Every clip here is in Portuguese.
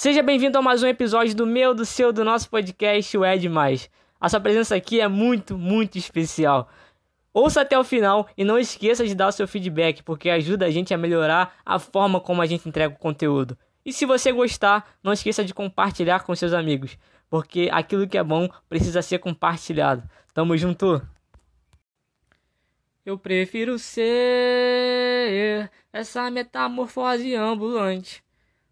Seja bem-vindo a mais um episódio do meu, do seu, do nosso podcast, o É Demais. A sua presença aqui é muito, muito especial. Ouça até o final e não esqueça de dar o seu feedback, porque ajuda a gente a melhorar a forma como a gente entrega o conteúdo. E se você gostar, não esqueça de compartilhar com seus amigos, porque aquilo que é bom precisa ser compartilhado. Tamo junto! Eu prefiro ser essa metamorfose ambulante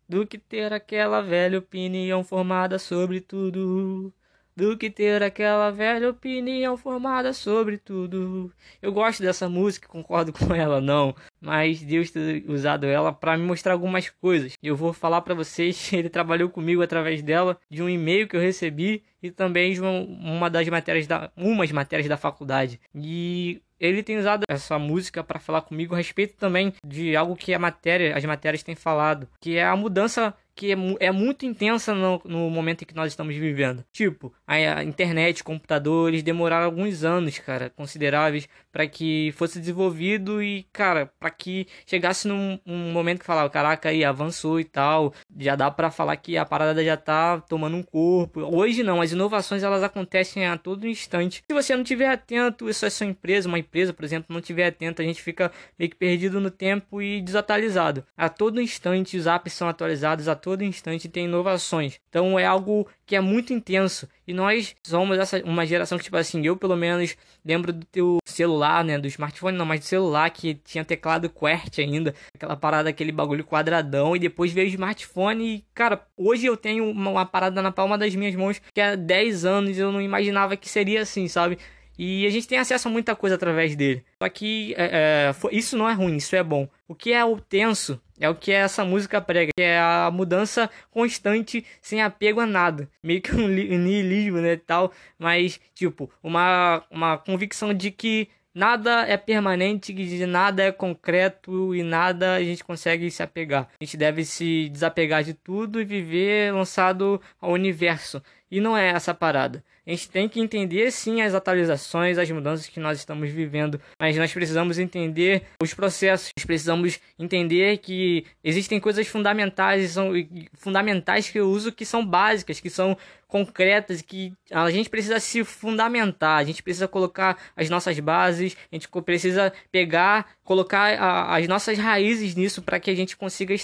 do que ter aquela velha opinião formada sobre tudo. Do que ter aquela velha opinião formada sobre tudo. Eu gosto dessa música, concordo com ela não, mas Deus ter usado ela para me mostrar algumas coisas. Eu vou falar para vocês, ele trabalhou comigo através dela, de um e-mail que eu recebi e também de uma das matérias da umas matérias da faculdade. E ele tem usado essa música para falar comigo a respeito também de algo que a matéria, as matérias têm falado, que é a mudança que é, é muito intensa no, no, momento em que nós estamos vivendo. Tipo, a, internet, computadores demoraram alguns anos, cara, consideráveis para que fosse desenvolvido e, cara, para que chegasse num um momento que falava, caraca, aí avançou e tal, já dá para falar que a parada já tá tomando um corpo. Hoje não, as inovações elas acontecem a todo instante. Se você não tiver atento, isso é sua empresa, uma empresa, por exemplo, não tiver atento, a gente fica meio que perdido no tempo e desatualizado. A todo instante os apps são atualizados, a todo instante tem inovações. Então é algo que é muito intenso. E nós somos essa, uma geração que, tipo assim, eu pelo menos lembro do teu celular, né? Do smartphone, não, mas do celular que tinha teclado QWERTY ainda. Aquela parada, aquele bagulho quadradão. E depois veio o smartphone. E, cara, hoje eu tenho uma, uma parada na palma das minhas mãos que há 10 anos eu não imaginava que seria assim, sabe? E a gente tem acesso a muita coisa através dele. Só que é, é, isso não é ruim, isso é bom. O que é o tenso é o que essa música prega, que é a mudança constante, sem apego a nada. Meio que um niilismo, né, tal. Mas, tipo, uma, uma convicção de que nada é permanente, que nada é concreto e nada a gente consegue se apegar. A gente deve se desapegar de tudo e viver lançado ao universo. E não é essa parada. A gente tem que entender sim as atualizações, as mudanças que nós estamos vivendo, mas nós precisamos entender os processos, nós precisamos entender que existem coisas fundamentais, são fundamentais que eu uso que são básicas, que são concretas, que a gente precisa se fundamentar, a gente precisa colocar as nossas bases, a gente precisa pegar, colocar a, as nossas raízes nisso para que a gente consiga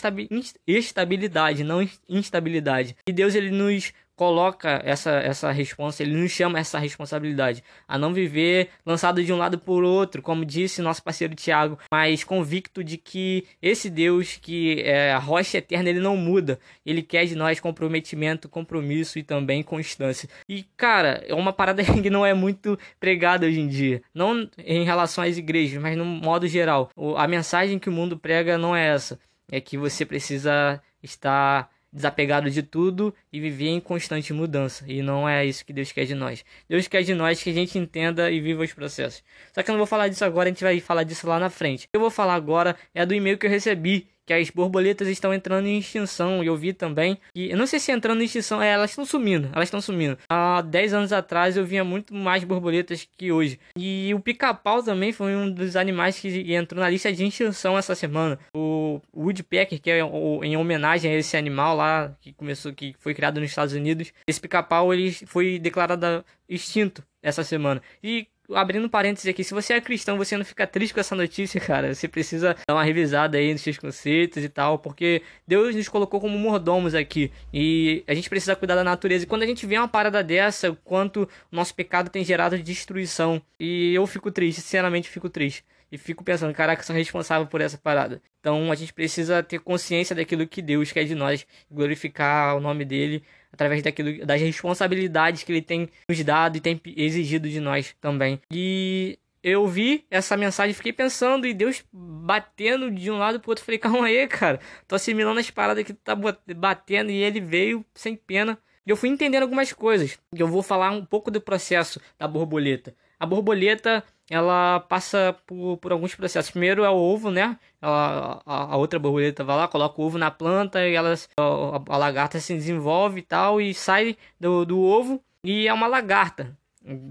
estabilidade, não instabilidade. E Deus ele nos coloca essa essa responsa, ele nos chama essa responsabilidade a não viver lançado de um lado por outro, como disse nosso parceiro Tiago, mas convicto de que esse Deus que é a rocha eterna, ele não muda. Ele quer de nós comprometimento, compromisso e também constância. E cara, é uma parada que não é muito pregada hoje em dia, não em relação às igrejas, mas no modo geral. A mensagem que o mundo prega não é essa, é que você precisa estar desapegado de tudo e viver em constante mudança. E não é isso que Deus quer de nós. Deus quer de nós que a gente entenda e viva os processos. Só que eu não vou falar disso agora, a gente vai falar disso lá na frente. Eu vou falar agora é do e-mail que eu recebi que as borboletas estão entrando em extinção. E eu vi também que, eu não sei se entrando em extinção, é, elas estão sumindo, elas estão sumindo. Há 10 anos atrás eu via muito mais borboletas que hoje. E o pica-pau também foi um dos animais que entrou na lista de extinção essa semana. O Woodpecker, que é em homenagem a esse animal lá que começou, que foi criado nos Estados Unidos. Esse pica-pau ele foi declarado extinto essa semana. E abrindo parênteses aqui, se você é cristão, você não fica triste com essa notícia, cara. Você precisa dar uma revisada aí nos seus conceitos e tal, porque Deus nos colocou como mordomos aqui e a gente precisa cuidar da natureza. E quando a gente vê uma parada dessa, o quanto nosso pecado tem gerado destruição, e eu fico triste, sinceramente fico triste. E fico pensando, caraca, sou responsável por essa parada. Então a gente precisa ter consciência daquilo que Deus quer de nós, glorificar o nome dele através daquilo, das responsabilidades que ele tem nos dado e tem exigido de nós também. E eu vi essa mensagem, fiquei pensando, e Deus batendo de um lado pro outro. Falei, calma aí, cara, tô assimilando as paradas que tá batendo, e ele veio sem pena. E eu fui entendendo algumas coisas. Eu vou falar um pouco do processo da borboleta. A borboleta, ela passa por, por alguns processos. Primeiro é o ovo, né? Ela, a, a, outra borboleta vai lá, coloca o ovo na planta e ela, a, a lagarta se desenvolve e tal e sai do, do ovo e é uma lagarta.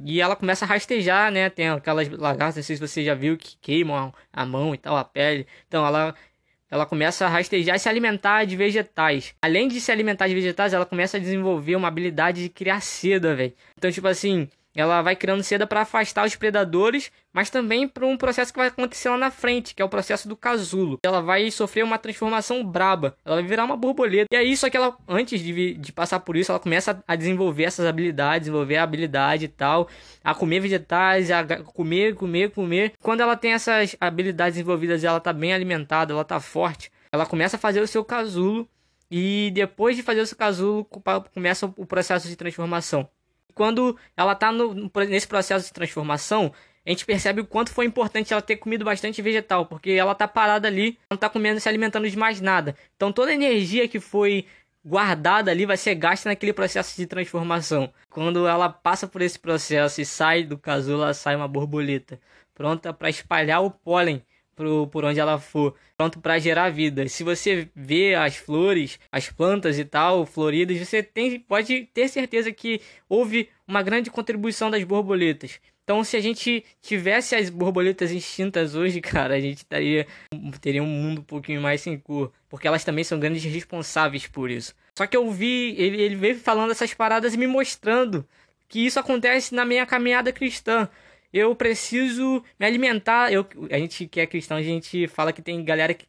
E ela começa a rastejar, né? Tem aquelas lagartas, se você já viu, que queimam a mão e tal, a pele. Então ela ela começa a rastejar e se alimentar de vegetais. Além de se alimentar de vegetais, ela começa a desenvolver uma habilidade de criar seda, velho. Então, tipo assim, ela vai criando seda para afastar os predadores, mas também para um processo que vai acontecer lá na frente, que é o processo do casulo. Ela vai sofrer uma transformação braba, ela vai virar uma borboleta. E aí, só que ela, antes de, de passar por isso, ela começa a desenvolver essas habilidades, desenvolver a habilidade e tal, a comer vegetais, a comer, comer, comer. Quando ela tem essas habilidades desenvolvidas, ela tá bem alimentada, ela tá forte, ela começa a fazer o seu casulo. E depois de fazer o seu casulo, começa o processo de transformação. Quando ela está nesse processo de transformação, a gente percebe o quanto foi importante ela ter comido bastante vegetal, porque ela tá parada ali, não tá comendo, se alimentando de mais nada. Então toda a energia que foi guardada ali vai ser gasta naquele processo de transformação. Quando ela passa por esse processo e sai do casulo, ela sai uma borboleta, pronta para espalhar o pólen pro, por onde ela for, pronto para gerar vida. Se você vê as flores, as plantas e tal floridas, você tem, pode ter certeza que houve uma grande contribuição das borboletas. Então, se a gente tivesse as borboletas extintas hoje, cara, a gente taria, teria um mundo um pouquinho mais sem cor. Porque elas também são grandes responsáveis por isso. Só que eu vi, ele, ele veio falando essas paradas e me mostrando que isso acontece na minha caminhada cristã eu preciso me alimentar. Eu, a gente que é cristão, a gente fala que tem galera que,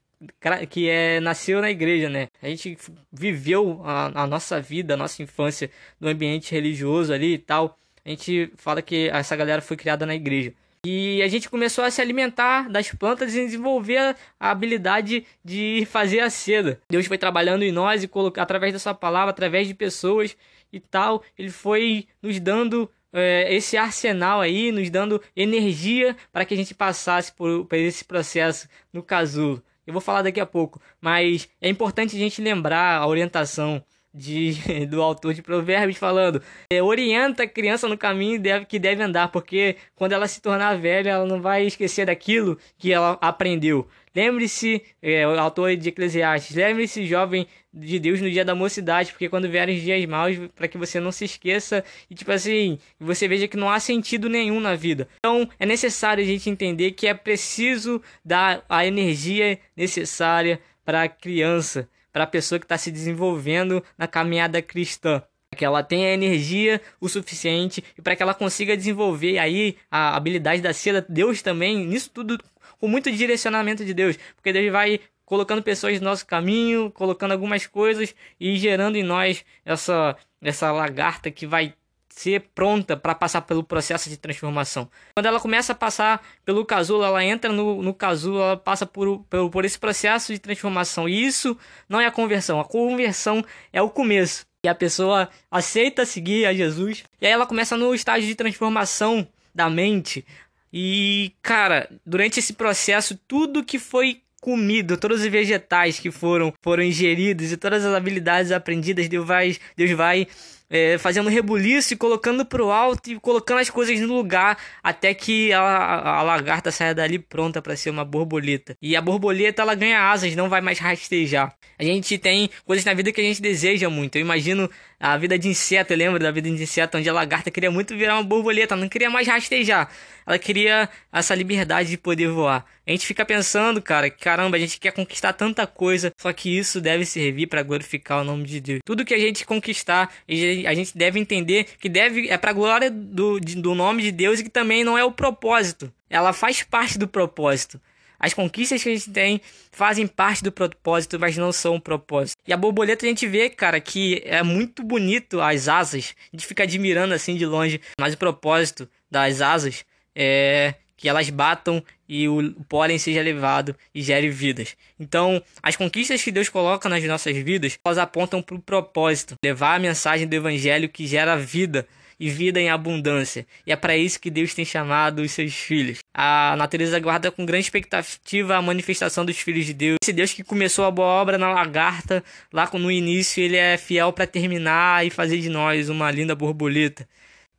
que é, nasceu na igreja, né? A gente viveu a, a nossa vida, a nossa infância no ambiente religioso ali e tal. A gente fala que essa galera foi criada na igreja. E a gente começou a se alimentar das plantas e desenvolver a habilidade de fazer a seda. Deus foi trabalhando em nós e colocar através da sua palavra, através de pessoas e tal, ele foi nos dando é, esse arsenal aí, nos dando energia para que a gente passasse por, por esse processo no casulo. Eu vou falar daqui a pouco, mas é importante a gente lembrar a orientação de, do autor de Provérbios falando: é, orienta a criança no caminho deve, que deve andar, porque quando ela se tornar velha, ela não vai esquecer daquilo que ela aprendeu. Lembre-se, é, o autor de Eclesiastes, lembre-se, jovem de Deus, no dia da mocidade, porque quando vierem os dias maus, para que você não se esqueça e, tipo assim, você veja que não há sentido nenhum na vida. Então, é necessário a gente entender que é preciso dar a energia necessária para a criança, para a pessoa que está se desenvolvendo na caminhada cristã que ela tenha energia o suficiente e para que ela consiga desenvolver aí a habilidade da seda, Deus também, nisso tudo com muito direcionamento de Deus, porque Deus vai colocando pessoas no nosso caminho, colocando algumas coisas e gerando em nós essa essa lagarta que vai ser pronta para passar pelo processo de transformação. Quando ela começa a passar pelo casulo, ela entra no, no casulo, ela passa por, por, por esse processo de transformação. E isso não é a conversão. A conversão é o começo. E a pessoa aceita seguir a Jesus. E aí ela começa no estágio de transformação da mente, e, cara, durante esse processo, tudo que foi comido, todos os vegetais que foram, foram ingeridos e todas as habilidades aprendidas, Deus vai, Deus vai é, fazendo rebuliço e colocando pro alto e colocando as coisas no lugar até que a, a, lagarta saia dali pronta para ser uma borboleta. E a borboleta ela ganha asas, não vai mais rastejar. A gente tem coisas na vida que a gente deseja muito. Eu imagino a vida de inseto, eu lembro da vida de inseto onde a lagarta queria muito virar uma borboleta, não queria mais rastejar. Ela queria essa liberdade de poder voar. A gente fica pensando, cara, que caramba, a gente quer conquistar tanta coisa, só que isso deve servir para glorificar o nome de Deus. Tudo que a gente conquistar, a gente deve entender que deve é para glória do, do nome de Deus e que também não é o propósito. Ela faz parte do propósito. As conquistas que a gente tem fazem parte do propósito, mas não são o propósito. E a borboleta a gente vê, cara, que é muito bonito as asas. A gente fica admirando assim de longe, mas o propósito das asas é que elas batam e o pólen seja levado e gere vidas. Então, as conquistas que Deus coloca nas nossas vidas, elas apontam para o propósito, levar a mensagem do evangelho que gera vida e vida em abundância. E é para isso que Deus tem chamado os seus filhos. A natureza aguarda com grande expectativa a manifestação dos filhos de Deus. Esse Deus que começou a boa obra na lagarta, lá no início, ele é fiel para terminar e fazer de nós uma linda borboleta.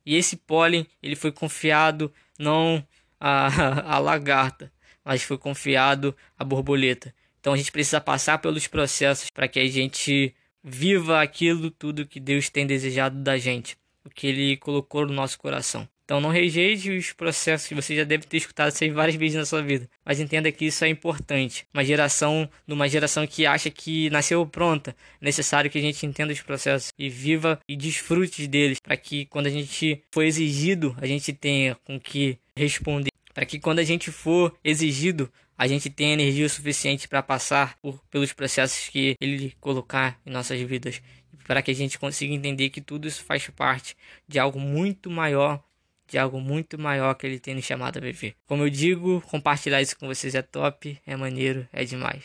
E esse pólen, ele foi confiado não à, à lagarta, mas foi confiado à borboleta. Então a gente precisa passar pelos processos para que a gente viva aquilo tudo que Deus tem desejado da gente o que ele colocou no nosso coração. Então não rejeite os processos que você já deve ter escutado isso várias vezes na sua vida. Mas entenda que isso é importante. Uma geração, numa geração que acha que nasceu pronta, é necessário que a gente entenda os processos e viva e desfrute deles, para que quando a gente for exigido, a gente tenha com que responder. Para que quando a gente for exigido, a gente tenha energia suficiente para passar por, pelos processos que ele colocar em nossas vidas. Para que a gente consiga entender que tudo isso faz parte de algo muito maior de algo muito maior que ele tem nos chamado a viver. Como eu digo, compartilhar isso com vocês é top, é maneiro, é demais.